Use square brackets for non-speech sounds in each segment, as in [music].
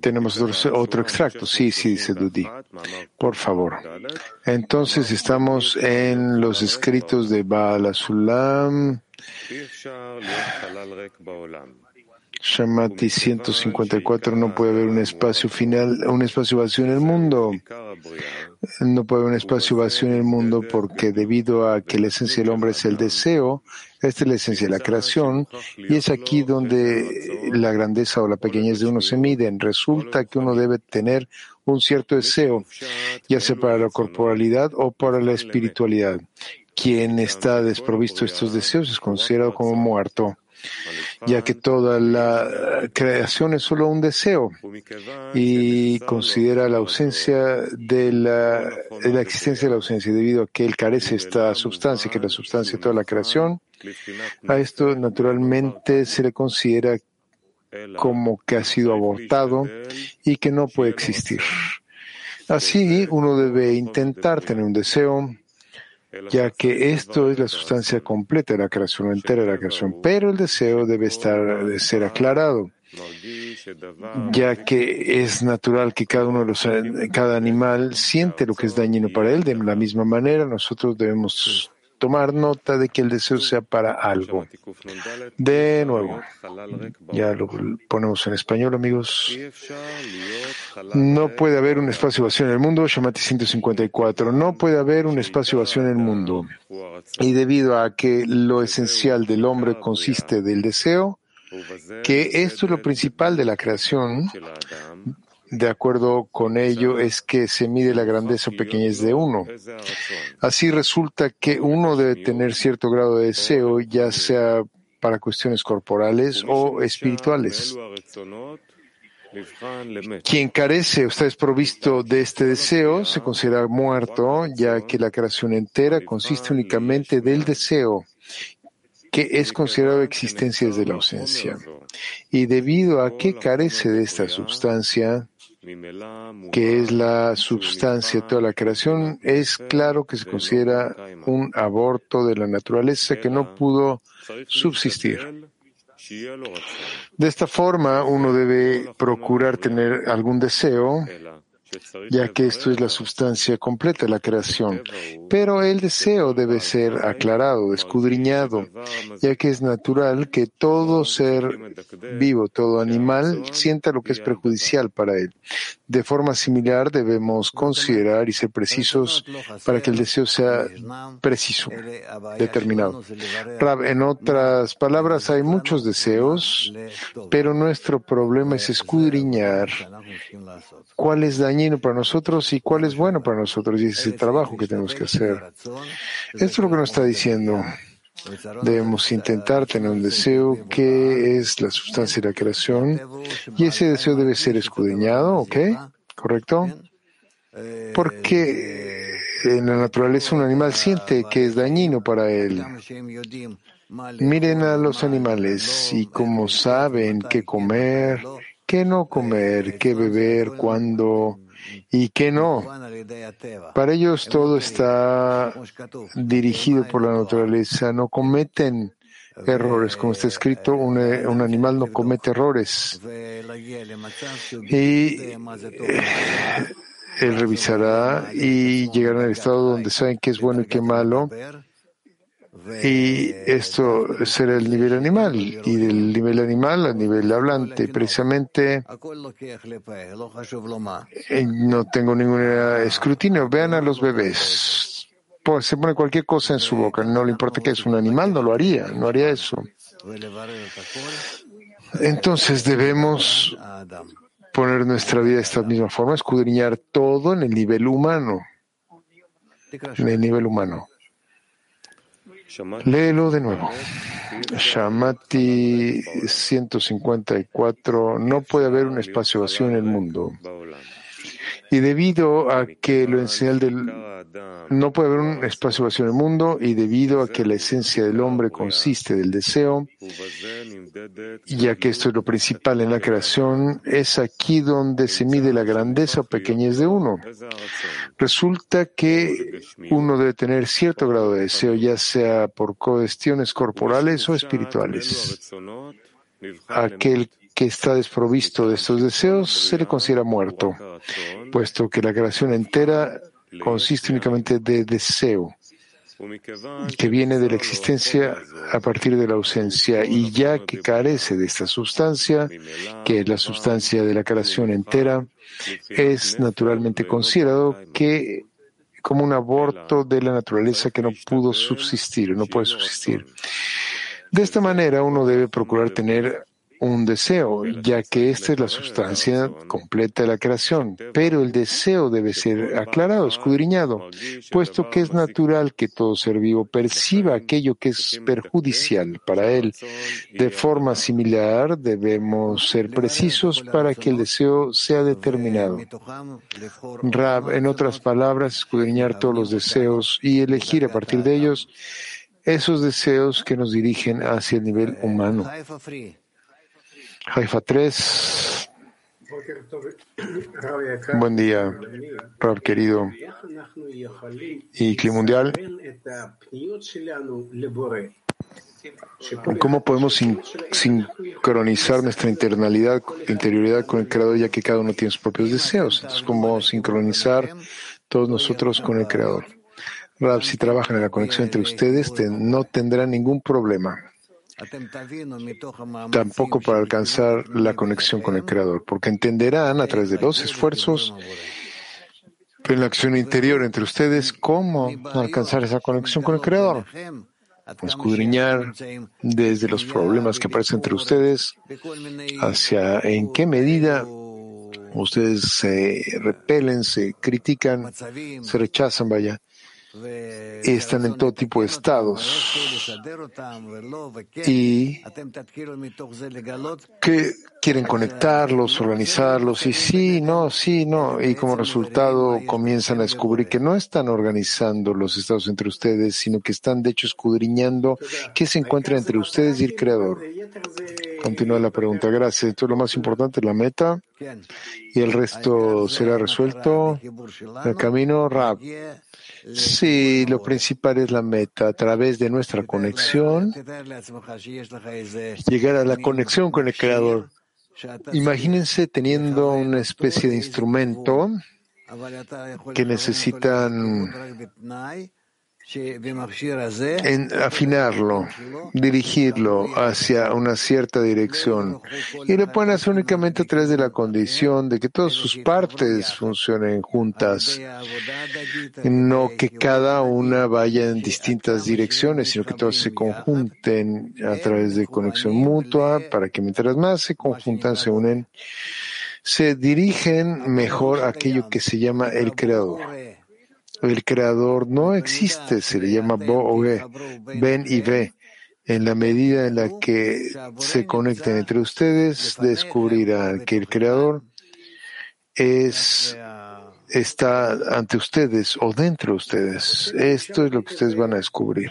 Tenemos otro, extracto. Sí, sí, dice Dudi. Por favor. Entonces estamos en los escritos de Baal Asulam. Shamati 154 no puede haber un espacio final, un espacio vacío en el mundo. No puede haber un espacio vacío en el mundo porque debido a que la esencia del hombre es el deseo, esta es la esencia de la creación y es aquí donde la grandeza o la pequeñez de uno se miden. Resulta que uno debe tener un cierto deseo, ya sea para la corporalidad o para la espiritualidad. Quien está desprovisto de estos deseos es considerado como muerto ya que toda la creación es solo un deseo y considera la ausencia de la, existencia de la ausencia debido a que él carece esta sustancia, que es la sustancia de toda la creación. A esto naturalmente se le considera como que ha sido abortado y que no puede existir. Así, uno debe intentar tener un deseo ya que esto es la sustancia completa de la creación, entera de la creación, pero el deseo debe estar, de ser aclarado, ya que es natural que cada uno de los, cada animal siente lo que es dañino para él, de la misma manera nosotros debemos tomar nota de que el deseo sea para algo. De nuevo, ya lo ponemos en español, amigos. No puede haber un espacio vacío en el mundo, Shamati 154. No puede haber un espacio vacío en el mundo. Y debido a que lo esencial del hombre consiste del deseo, que esto es lo principal de la creación, de acuerdo con ello es que se mide la grandeza o pequeñez de uno. Así resulta que uno debe tener cierto grado de deseo, ya sea para cuestiones corporales o espirituales. Quien carece o está desprovisto de este deseo se considera muerto, ya que la creación entera consiste únicamente del deseo, que es considerado existencia desde la ausencia. Y debido a que carece de esta sustancia, que es la sustancia de toda la creación, es claro que se considera un aborto de la naturaleza que no pudo subsistir. De esta forma, uno debe procurar tener algún deseo ya que esto es la sustancia completa de la creación. Pero el deseo debe ser aclarado, escudriñado, ya que es natural que todo ser vivo, todo animal, sienta lo que es perjudicial para él. De forma similar, debemos considerar y ser precisos para que el deseo sea preciso, determinado. En otras palabras, hay muchos deseos, pero nuestro problema es escudriñar cuál es dañino para nosotros y cuál es bueno para nosotros y ese trabajo que tenemos que hacer. Esto es lo que nos está diciendo. Debemos intentar tener un deseo que es la sustancia de la creación y ese deseo debe ser escudriñado, ¿ok? ¿Correcto? Porque en la naturaleza un animal siente que es dañino para él. Miren a los animales y como saben qué comer, qué no comer, qué beber, cuándo, y que no. Para ellos todo está dirigido por la naturaleza, no cometen errores, como está escrito, un, animal no comete errores. Y eh, él revisará y llegará al estado donde saben qué es bueno y qué malo y esto será el nivel animal, y del nivel animal al nivel hablante. Precisamente eh, no tengo ningún escrutinio. Vean a los bebés. Pues se pone cualquier cosa en su boca, no le importa que es un animal, no lo haría, no haría eso. Entonces debemos poner nuestra vida de esta misma forma, escudriñar todo en el nivel humano. En el nivel humano. Léelo de nuevo. Shamati 154. No puede haber un espacio vacío en el mundo. Y debido a que lo esencial del no puede haber un espacio vacío en el mundo y debido a que la esencia del hombre consiste del deseo, ya que esto es lo principal en la creación, es aquí donde se mide la grandeza o pequeñez de uno. Resulta que uno debe tener cierto grado de deseo, ya sea por cuestiones corporales o espirituales. Aquel que está desprovisto de estos deseos se le considera muerto, puesto que la creación entera consiste únicamente de deseo que viene de la existencia a partir de la ausencia y ya que carece de esta sustancia, que es la sustancia de la creación entera, es naturalmente considerado que como un aborto de la naturaleza que no pudo subsistir, no puede subsistir. De esta manera uno debe procurar tener un deseo, ya que esta es la sustancia completa de la creación. Pero el deseo debe ser aclarado, escudriñado, puesto que es natural que todo ser vivo perciba aquello que es perjudicial para él. De forma similar, debemos ser precisos para que el deseo sea determinado. Rab, en otras palabras, escudriñar todos los deseos y elegir a partir de ellos esos deseos que nos dirigen hacia el nivel humano. Haifa 3. Buen día, Rab querido. Y Clima Mundial. ¿Cómo podemos sincronizar nuestra internalidad, interioridad con el Creador, ya que cada uno tiene sus propios deseos? Entonces, ¿cómo sincronizar todos nosotros con el Creador? Rab, si trabajan en la conexión entre ustedes, no tendrán ningún problema tampoco para alcanzar la conexión con el Creador, porque entenderán a través de los esfuerzos en la acción interior entre ustedes cómo alcanzar esa conexión con el Creador. Escudriñar desde los problemas que aparecen entre ustedes hacia en qué medida ustedes se repelen, se critican, se rechazan, vaya, están en todo tipo de estados y que quieren conectarlos, organizarlos y sí, no, sí, no, y como resultado comienzan a descubrir que no están organizando los estados entre ustedes, sino que están de hecho escudriñando qué se encuentra entre ustedes y el Creador. Continúa la pregunta. Gracias. Esto es lo más importante, la meta. Y el resto será resuelto. El camino, rap. Sí, lo principal es la meta. A través de nuestra conexión, llegar a la conexión con el Creador. Imagínense teniendo una especie de instrumento que necesitan en afinarlo, dirigirlo hacia una cierta dirección. Y lo pueden hacer únicamente a través de la condición de que todas sus partes funcionen juntas, no que cada una vaya en distintas direcciones, sino que todas se conjunten a través de conexión mutua para que mientras más se conjuntan, se unen, se dirigen mejor a aquello que se llama el creador. El creador no existe, se le llama Bo ven y ve. En la medida en la que se conecten entre ustedes, descubrirán que el creador es está ante ustedes o dentro de ustedes. Esto es lo que ustedes van a descubrir.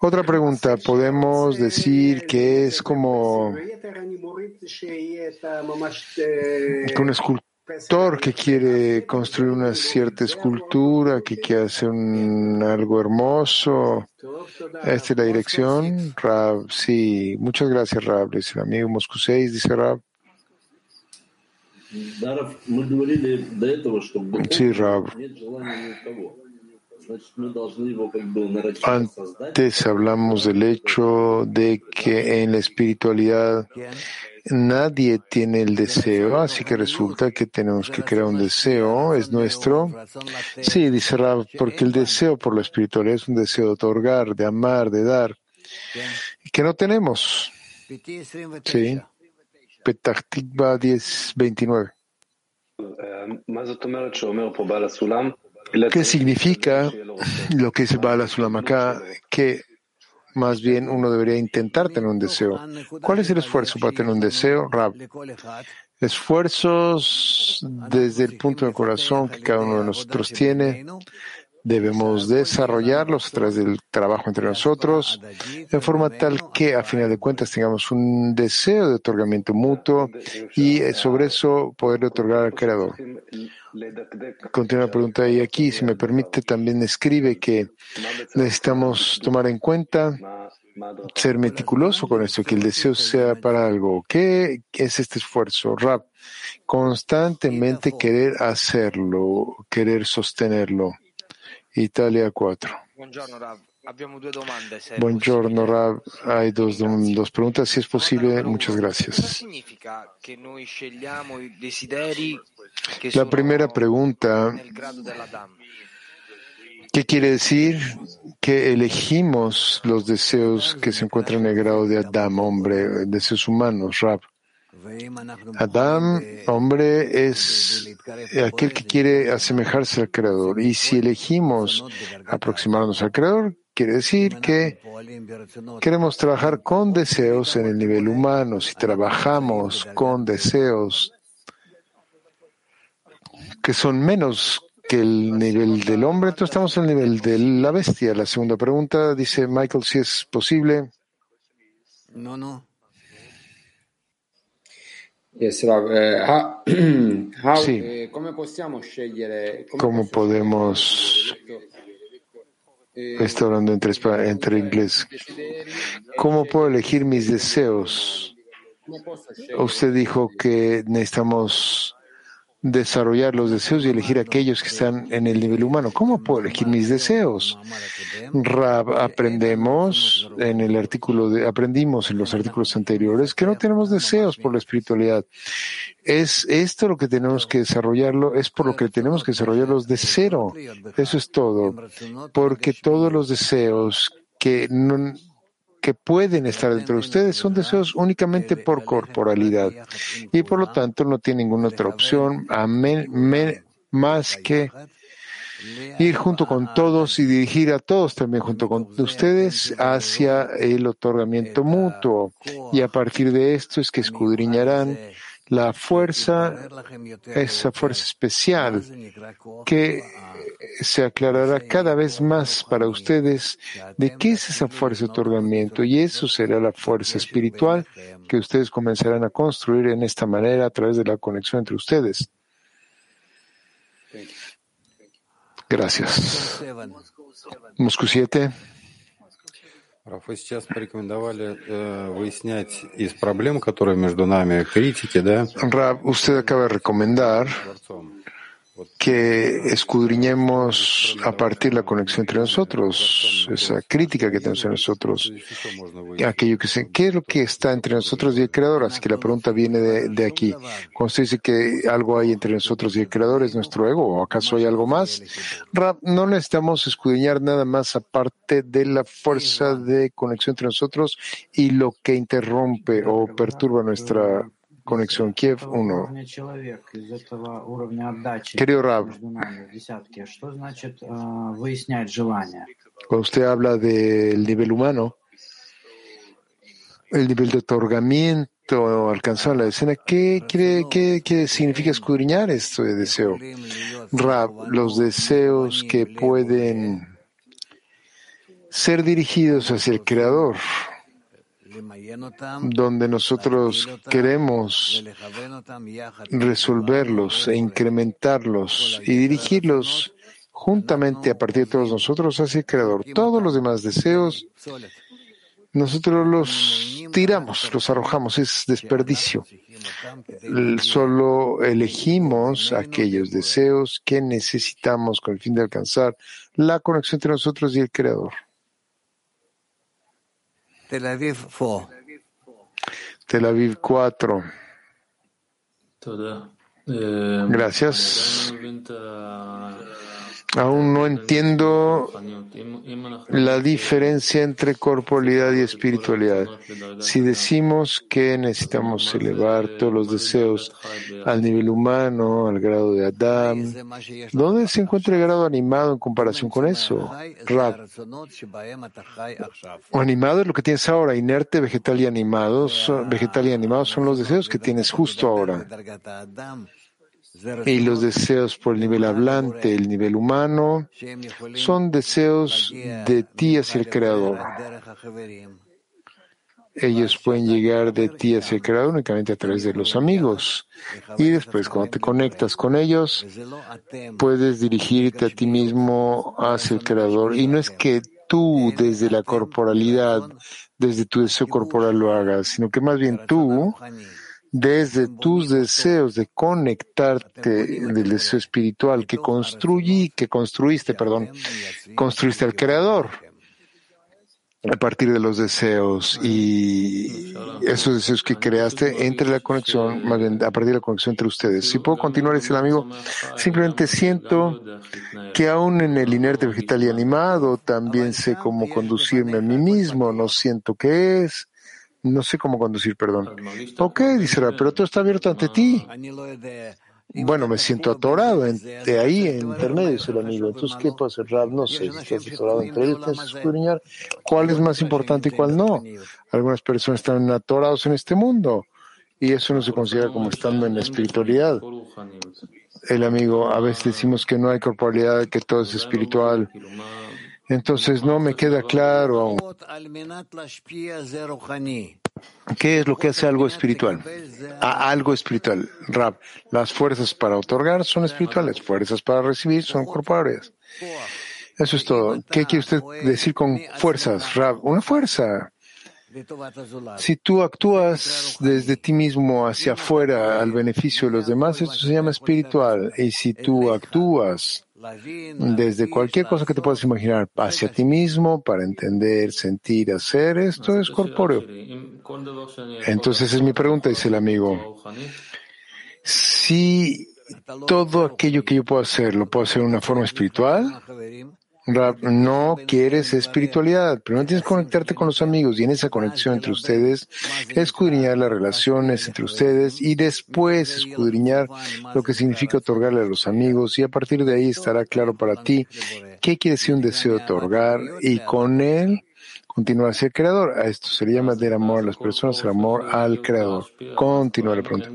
Otra pregunta, podemos decir que es como un escultor que quiere construir una cierta escultura, que quiere hacer algo hermoso. Esta es la dirección. Rab, sí, muchas gracias, Rab. Es el amigo Moscú 6, dice Rab. Sí, Rab. Antes hablamos del hecho de que en la espiritualidad nadie tiene el deseo, así que resulta que tenemos que crear un deseo, es nuestro. Sí, dice Rab, porque el deseo por la espiritualidad es un deseo de otorgar, de amar, de dar, que no tenemos. Sí. Petachtikva 1029. ¿Qué significa lo que dice Bala Sulam acá? Que más bien uno debería intentar tener un deseo. ¿Cuál es el esfuerzo para tener un deseo? Rab. Esfuerzos desde el punto del corazón que cada uno de nosotros tiene. Debemos desarrollarlos a través del trabajo entre nosotros, en forma tal que, a final de cuentas, tengamos un deseo de otorgamiento mutuo y sobre eso poder otorgar al Creador. Continúa la pregunta y aquí, si me permite, también escribe que necesitamos tomar en cuenta ser meticuloso con esto, que el deseo sea para algo. ¿Qué es este esfuerzo? Rap, constantemente querer hacerlo, querer sostenerlo. Italia 4. Buongiorno, Rav. Hay dos, dos preguntas, si es posible. Muchas gracias. La primera pregunta, ¿qué quiere decir? Que elegimos los deseos que se encuentran en el grado de Adam, hombre, deseos humanos, Rab. Adam, hombre, es aquel que quiere asemejarse al Creador. Y si elegimos aproximarnos al Creador, quiere decir que queremos trabajar con deseos en el nivel humano. Si trabajamos con deseos que son menos que el nivel del hombre, entonces estamos en el nivel de la bestia. La segunda pregunta dice Michael si es posible. No, no. [clears throat] Sí. eh, possiamo scegliere? come ¿Cómo podemos eh, Está hablando entre, entre inglés. ¿Cómo puedo elegir mis deseos? Usted dijo que necesitamos desarrollar los deseos y elegir aquellos que están en el nivel humano. ¿Cómo puedo elegir mis deseos? Rab, aprendemos en el artículo de, aprendimos en los artículos anteriores que no tenemos deseos por la espiritualidad. Es esto lo que tenemos que desarrollarlo, es por lo que tenemos que desarrollarlos de cero. Eso es todo. Porque todos los deseos que no, que pueden estar dentro de ustedes. Son deseos únicamente por corporalidad. y por lo tanto no tiene ninguna otra opción amén, más que ir junto con todos y dirigir a todos también junto con ustedes hacia el otorgamiento mutuo. Y a partir de esto es que escudriñarán la fuerza, esa fuerza especial que se aclarará cada vez más para ustedes de qué es esa fuerza de otorgamiento y eso será la fuerza espiritual que ustedes comenzarán a construir en esta manera a través de la conexión entre ustedes. Gracias. Moscú 7. Раф, Вы сейчас порекомендовали э, выяснять из проблем, которые между нами, критики, да, Rab, usted acaba de recomendar que escudriñemos a partir de la conexión entre nosotros, esa crítica que tenemos en nosotros, aquello que se, ¿qué es lo que está entre nosotros y el Creador? Así que la pregunta viene de, aquí. Cuando se dice que algo hay entre nosotros y el Creador, ¿es nuestro ego? ¿O acaso hay algo más? no necesitamos escudriñar nada más aparte de la fuerza de conexión entre nosotros y lo que interrumpe o perturba nuestra Conexión Kiev 1. Querido Rab, cuando usted habla del nivel humano, el nivel de otorgamiento alcanzado en la escena, ¿qué, quiere, qué, qué significa escudriñar este deseo? Rab, los deseos que pueden ser dirigidos hacia el Creador donde nosotros queremos resolverlos e incrementarlos y dirigirlos juntamente a partir de todos nosotros hacia el Creador. Todos los demás deseos, nosotros los tiramos, los arrojamos, es desperdicio. Solo elegimos aquellos deseos que necesitamos con el fin de alcanzar la conexión entre nosotros y el Creador. Tel Aviv 4. Tel Aviv 4. Gracias. Aún no entiendo la diferencia entre corporalidad y espiritualidad. Si decimos que necesitamos elevar todos los deseos al nivel humano, al grado de Adán, ¿dónde se encuentra el grado animado en comparación con eso? Rab. Animado es lo que tienes ahora, inerte, vegetal y animado. Vegetal y animado son los deseos que tienes justo ahora. Y los deseos por el nivel hablante, el nivel humano, son deseos de ti hacia el Creador. Ellos pueden llegar de ti hacia el Creador únicamente a través de los amigos. Y después, cuando te conectas con ellos, puedes dirigirte a ti mismo hacia el Creador. Y no es que tú desde la corporalidad, desde tu deseo corporal lo hagas, sino que más bien tú desde tus deseos de conectarte del deseo espiritual que construí, que construiste, perdón, construiste al creador a partir de los deseos y esos deseos que creaste entre la conexión, más bien a partir de la conexión entre ustedes. Si puedo continuar, dice el amigo, simplemente siento que aún en el inerte vegetal y animado también sé cómo conducirme a mí mismo, no siento qué es, no sé cómo conducir, perdón. Ok, dice pero todo está abierto ante ti. Bueno, me siento atorado en- de ahí en intermedio, dice el amigo. Entonces, ¿qué puedo hacer, Rab? No sé si estás atorado entre ellos, tienes que escudriñar cuál es más importante y cuál no. Algunas personas están atorados en este mundo y eso no se considera como estando en la espiritualidad. El amigo, a veces decimos que no hay corporalidad, que todo es espiritual. Entonces, no me queda claro aún. ¿Qué es lo que hace algo espiritual? A algo espiritual. Rab, las fuerzas para otorgar son espirituales, fuerzas para recibir son corpóreas. Eso es todo. ¿Qué quiere usted decir con fuerzas, Rab? Una fuerza. Si tú actúas desde ti mismo hacia afuera al beneficio de los demás, esto se llama espiritual. Y si tú actúas desde cualquier cosa que te puedas imaginar hacia ti mismo para entender, sentir, hacer, esto es corpóreo. Entonces es mi pregunta, dice el amigo. Si todo aquello que yo puedo hacer lo puedo hacer de una forma espiritual, no quieres espiritualidad, pero no tienes que conectarte con los amigos y en esa conexión entre ustedes escudriñar las relaciones entre ustedes y después escudriñar lo que significa otorgarle a los amigos y a partir de ahí estará claro para ti qué quiere decir un deseo de otorgar y con él continuar hacia el creador. A esto se le llama del amor a las personas, el amor al creador. Continúa la pregunta.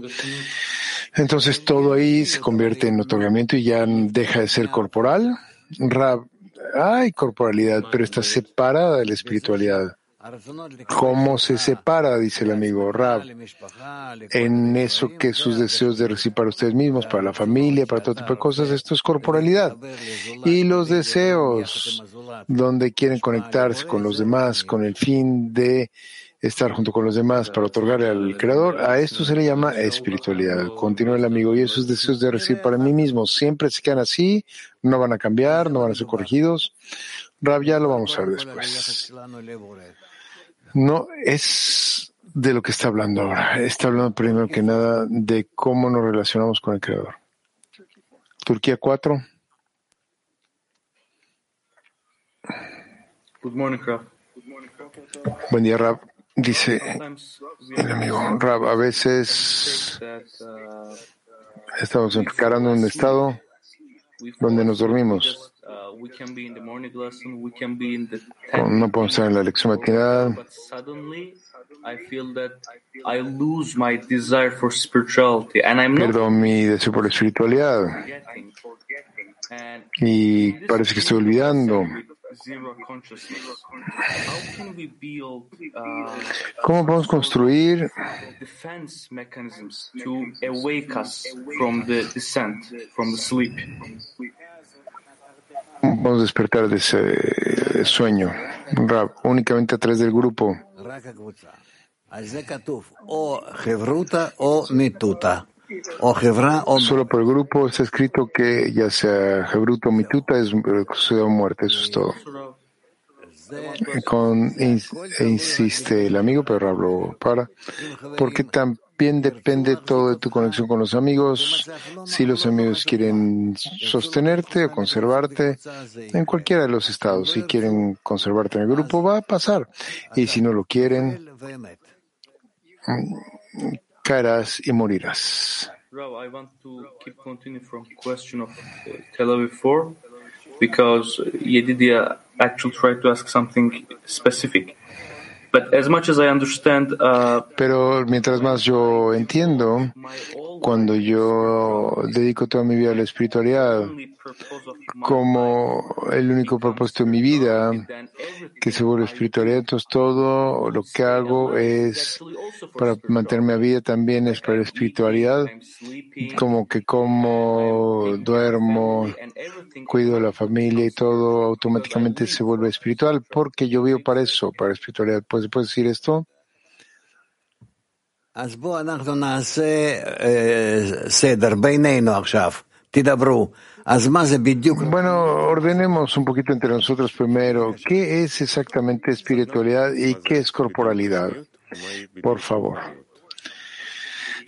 Entonces todo ahí se convierte en otorgamiento y ya deja de ser corporal. Rab, hay corporalidad, pero está separada de la espiritualidad. ¿Cómo se separa? Dice el amigo Rab. En eso que sus deseos de recibir para ustedes mismos, para la familia, para todo tipo de cosas, esto es corporalidad. Y los deseos, donde quieren conectarse con los demás con el fin de estar junto con los demás para otorgarle al Creador, a esto se le llama espiritualidad. Continúa el amigo, y esos deseos de recibir para mí mismo siempre se quedan así, no van a cambiar, no van a ser corregidos. Rab, ya lo vamos a ver después. No es de lo que está hablando ahora. Está hablando primero que nada de cómo nos relacionamos con el Creador. Turquía 4. Good morning, Raf. Buen día, Rab. Dice el amigo Rab, a veces estamos encarando un estado donde nos dormimos. No podemos estar en la lección matinal. Pierdo mi deseo por la espiritualidad y parece que estoy olvidando. Uh, como vamos construir defense mechanisms to awake us from the descent, from the sleep? Vamos despertar desse eh, sonho, Rab, únicamente atrás del grupo. Al o Solo por el grupo está escrito que ya sea Hebrut o Mituta es eh, considerado muerte, eso es todo. E insiste el amigo, pero hablo para, porque también depende todo de tu conexión con los amigos, si los amigos quieren sostenerte o conservarte en cualquiera de los estados, si quieren conservarte en el grupo va a pasar, y si no lo quieren, I want to keep continuing from question of uh, Tel Aviv 4 because Yedidia actually tried to ask something specific. Uh, Pero mientras más yo entiendo, cuando yo dedico toda mi vida a la espiritualidad como el único propósito de mi vida, que se vuelve espiritualidad, entonces todo lo que hago es para mantenerme a vida también es para la espiritualidad, como que como duermo, cuido de la familia y todo automáticamente se vuelve espiritual porque yo vivo para eso, para la espiritualidad. ¿Se decir esto? Bueno, ordenemos un poquito entre nosotros primero. ¿Qué es exactamente espiritualidad y qué es corporalidad? Por favor.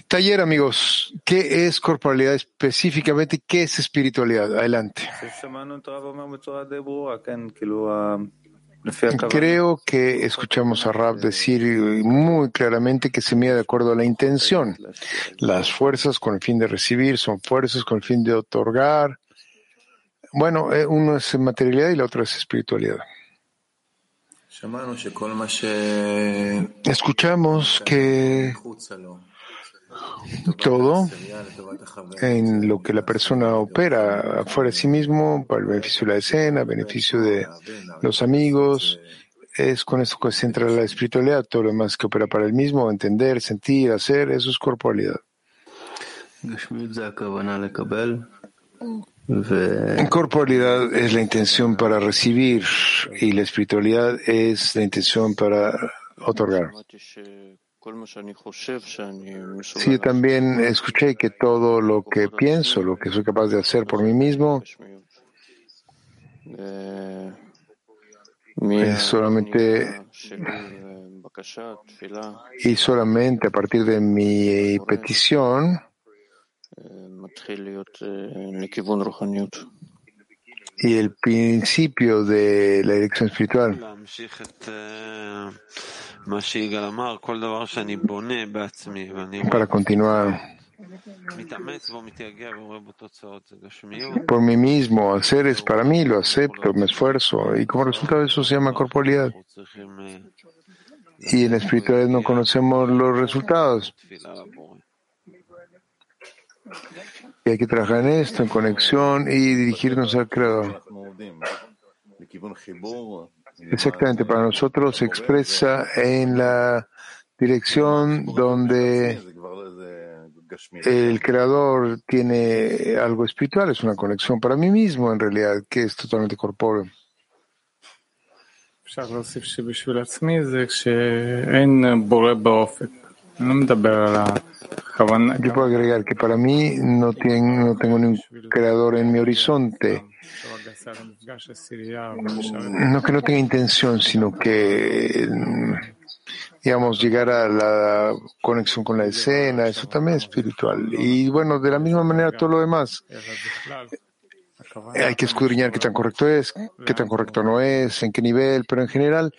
Taller, amigos, ¿qué es corporalidad específicamente? ¿Qué es espiritualidad? Adelante. Creo que escuchamos a Rab decir muy claramente que se mide de acuerdo a la intención. Las fuerzas con el fin de recibir son fuerzas con el fin de otorgar. Bueno, eh, uno es materialidad y la otra es espiritualidad. Escuchamos que todo en lo que la persona opera afuera de sí mismo, para el beneficio de la escena, beneficio de los amigos. Es con esto que se centra la espiritualidad, todo lo demás que opera para el mismo, entender, sentir, hacer, eso es corporalidad. Corporalidad es la intención para recibir y la espiritualidad es la intención para otorgar. Sí, también escuché que todo lo que pienso, lo que soy capaz de hacer por mí mismo, es solamente y solamente a partir de mi eh, petición y el principio de la dirección espiritual. Para continuar por mí mismo, hacer es para mí, lo acepto, me esfuerzo y como resultado de eso se llama corporalidad. Y en la espiritualidad no conocemos los resultados. Y hay que trabajar en esto, en conexión y dirigirnos al Creador. Exactamente, para nosotros se expresa en la dirección donde el creador tiene algo espiritual, es una conexión para mí mismo en realidad, que es totalmente corpóreo. Yo puedo agregar que para mí no, tiene, no tengo ningún creador en mi horizonte. No que no tenga intención, sino que, mm, digamos, llegar a la conexión con la escena, eso también es espiritual. Y bueno, de la misma manera todo lo demás. Eh, hay que escudriñar qué tan correcto es, qué tan correcto no es, en qué nivel, pero en general,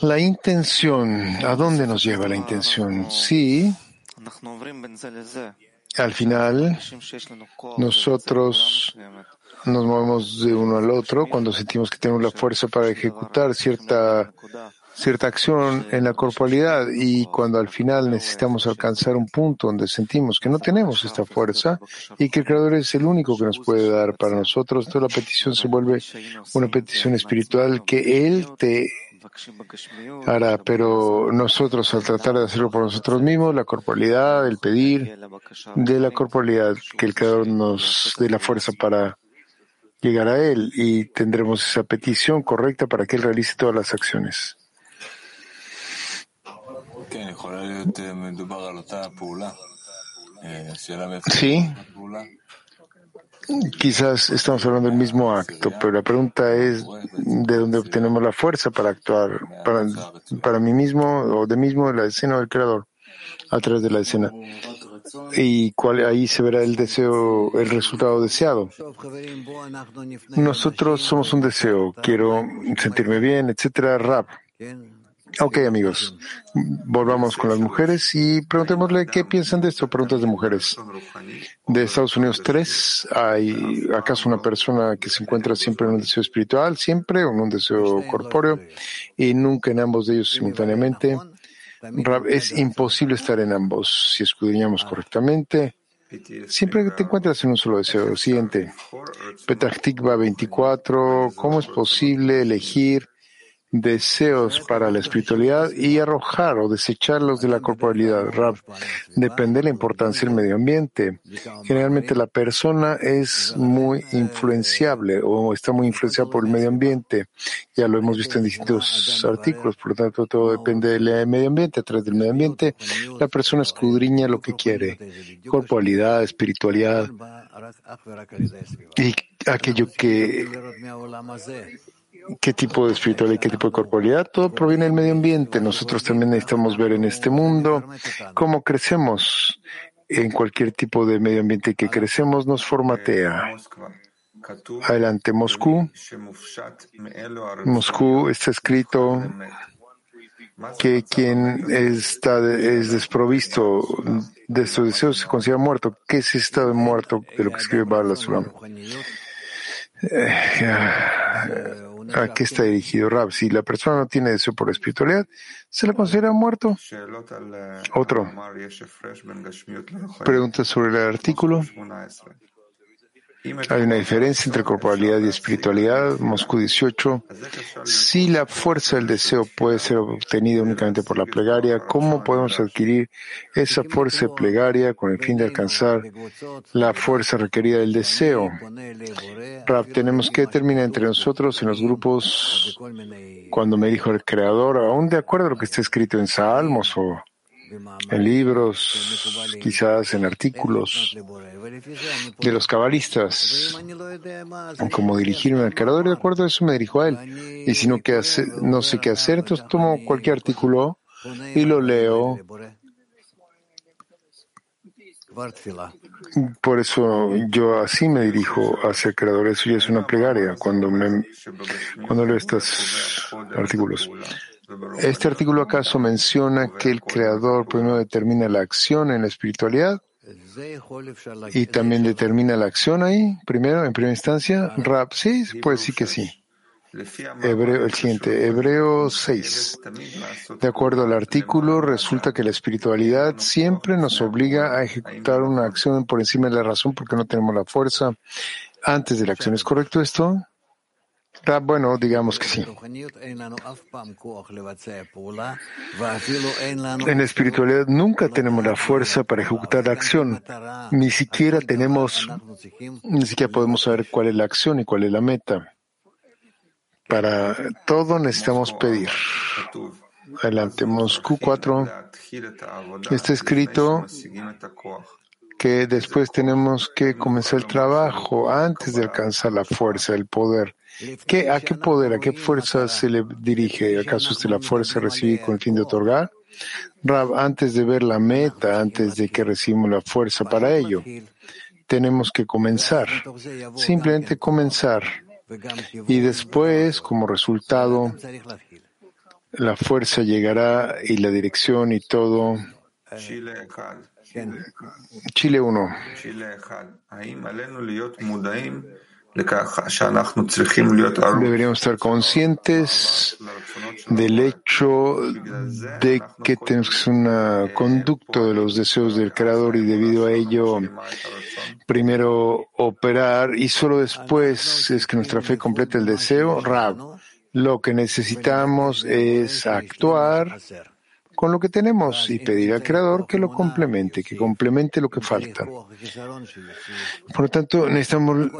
la intención, ¿a dónde nos lleva la intención? Sí. Al final, nosotros nos movemos de uno al otro cuando sentimos que tenemos la fuerza para ejecutar cierta, cierta acción en la corporalidad y cuando al final necesitamos alcanzar un punto donde sentimos que no tenemos esta fuerza y que el Creador es el único que nos puede dar para nosotros, toda la petición se vuelve una petición espiritual que Él te Ahora, pero nosotros al tratar de hacerlo por nosotros mismos, la corporalidad, el pedir de la corporalidad que el Creador nos dé la fuerza para llegar a Él y tendremos esa petición correcta para que Él realice todas las acciones. Sí, Quizás estamos hablando del mismo acto, pero la pregunta es de dónde obtenemos la fuerza para actuar, para, para mí mismo o de mismo la escena o del creador, a través de la escena. Y cuál, ahí se verá el deseo, el resultado deseado. Nosotros somos un deseo, quiero sentirme bien, etcétera, rap. Ok, amigos, volvamos con las mujeres y preguntémosle qué piensan de esto. Preguntas de mujeres. De Estados Unidos 3, ¿hay acaso una persona que se encuentra siempre en un deseo espiritual, siempre, o en un deseo corpóreo, y nunca en ambos de ellos simultáneamente? Es imposible estar en ambos si escudriñamos correctamente. Siempre te encuentras en un solo deseo. Siguiente. Petah Tikva 24. ¿Cómo es posible elegir deseos para la espiritualidad y arrojar o desecharlos de la corporalidad. Depende de la importancia del medio ambiente. Generalmente la persona es muy influenciable o está muy influenciada por el medio ambiente. Ya lo hemos visto en distintos artículos, por lo tanto todo depende del medio ambiente. A través del medio ambiente la persona escudriña lo que quiere. Corporalidad, espiritualidad y aquello que qué tipo de espiritualidad y qué tipo de corporalidad, todo proviene del medio ambiente. Nosotros también necesitamos ver en este mundo cómo crecemos. En cualquier tipo de medio ambiente que crecemos nos formatea. Adelante, Moscú. Moscú está escrito que quien está, es desprovisto de sus deseos se considera muerto. ¿Qué es estado muerto de lo que escribe Bala Sulam? Eh, ¿A qué está dirigido Rab? Si la persona no tiene deseo por espiritualidad, ¿se la considera muerto? Otro. Pregunta sobre el artículo. Hay una diferencia entre corporalidad y espiritualidad. Moscú 18. Si la fuerza del deseo puede ser obtenida únicamente por la plegaria, ¿cómo podemos adquirir esa fuerza de plegaria con el fin de alcanzar la fuerza requerida del deseo? Rab, tenemos que determinar entre nosotros en los grupos, cuando me dijo el Creador, aún de acuerdo a lo que está escrito en Salmos o en libros, quizás en artículos de los cabalistas, como dirigirme al creador, y de acuerdo a eso me dirijo a él. Y si no, no sé qué hacer, entonces tomo cualquier artículo y lo leo. Por eso yo así me dirijo hacia el creador. Eso ya es una plegaria cuando, me, cuando leo estos artículos. ¿Este artículo acaso menciona que el Creador primero determina la acción en la espiritualidad? ¿Y también determina la acción ahí, primero, en primera instancia? Rab, sí, pues sí que sí. Hebreo, el siguiente, Hebreo 6. De acuerdo al artículo, resulta que la espiritualidad siempre nos obliga a ejecutar una acción por encima de la razón porque no tenemos la fuerza antes de la acción. ¿Es correcto esto? Ah, bueno, digamos que sí. En la espiritualidad nunca tenemos la fuerza para ejecutar la acción. Ni siquiera tenemos, ni siquiera podemos saber cuál es la acción y cuál es la meta. Para todo necesitamos pedir. Adelante, Moscú 4. Está escrito que después tenemos que comenzar el trabajo antes de alcanzar la fuerza, el poder. ¿Qué, ¿A qué poder, a qué fuerza se le dirige? ¿Acaso usted la fuerza recibe con el fin de otorgar? Rab, antes de ver la meta, antes de que recibamos la fuerza para ello, tenemos que comenzar, simplemente comenzar. Y después, como resultado, la fuerza llegará y la dirección y todo. Chile 1. Deberíamos estar conscientes del hecho de que tenemos que ser un conducto de los deseos del Creador y debido a ello, primero operar y solo después es que nuestra fe completa el deseo. Rab, lo que necesitamos es actuar con lo que tenemos y pedir al Creador que lo complemente, que complemente lo que falta. Por lo tanto, necesitamos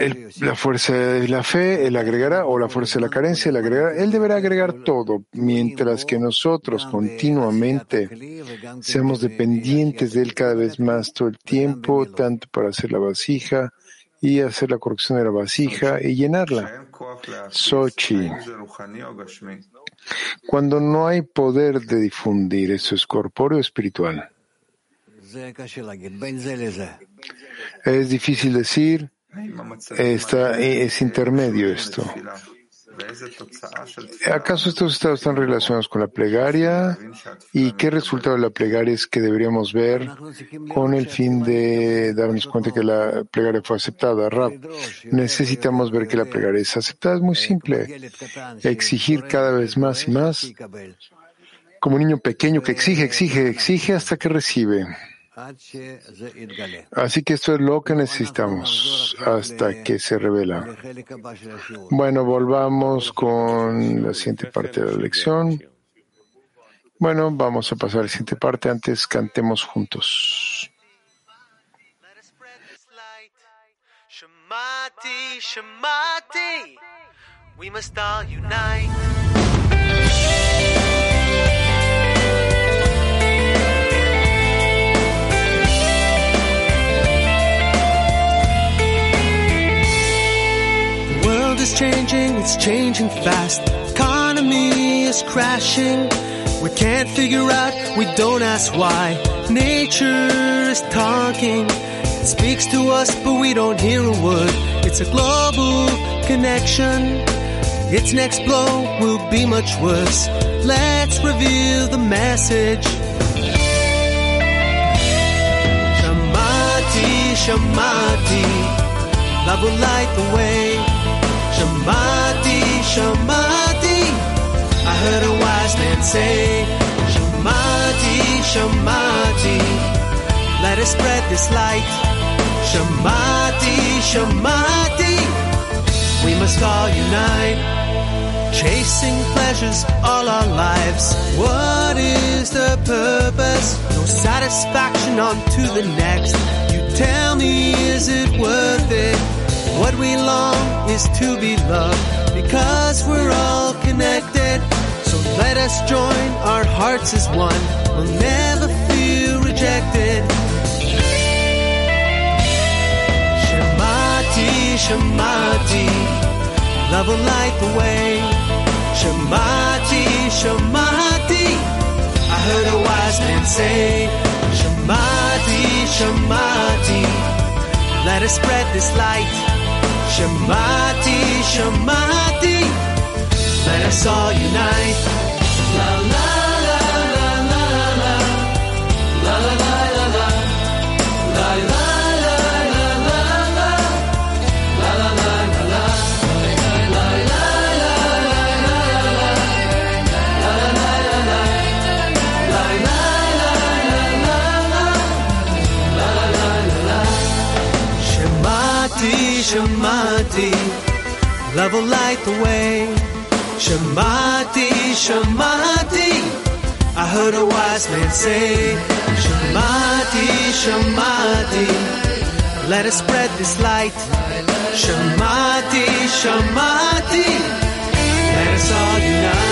la fuerza de la fe, Él agregará, o la fuerza de la carencia, Él agregará. Él deberá agregar todo, mientras que nosotros continuamente seamos dependientes de Él cada vez más todo el tiempo, tanto para hacer la vasija y hacer la corrección de la vasija y llenarla. Sochi. Cuando no hay poder de difundir, ¿eso es corpóreo o espiritual? Es difícil decir, está, es intermedio esto. ¿Acaso estos estados están relacionados con la plegaria? ¿Y qué resultado de la plegaria es que deberíamos ver con el fin de darnos cuenta que la plegaria fue aceptada? Rab, necesitamos ver que la plegaria es aceptada. Es muy simple. Exigir cada vez más y más, como un niño pequeño que exige, exige, exige hasta que recibe. Así que esto es lo que necesitamos hasta que se revela. Bueno, volvamos con la siguiente parte de la lección. Bueno, vamos a pasar a la siguiente parte. Antes cantemos juntos. Is changing, it's changing fast. Economy is crashing. We can't figure out, we don't ask why. Nature is talking. It speaks to us, but we don't hear a word. It's a global connection. Its next blow will be much worse. Let's reveal the message. Shamati, Shamati, love will light the way. Say. Shamati, Shamati, let us spread this light. Shamati, Shamati, we must all unite. Chasing pleasures all our lives. What is the purpose? No satisfaction on to the next. You tell me, is it worth it? What we long is to be loved because we're all connected. So let us join our hearts as one. We'll never feel rejected. Shamati, Shamati, love will light the way. Shamati, Shamati, I heard a wise man say. Shamati, Shamati, let us spread this light. Shamati, let us all unite. La la la la la la la la la la la la la. Shemati, Love will light the way. Shamati, Shamati, I heard a wise man say, Shamati, Shamati, let us spread this light. Shamati, Shamati, let us all unite.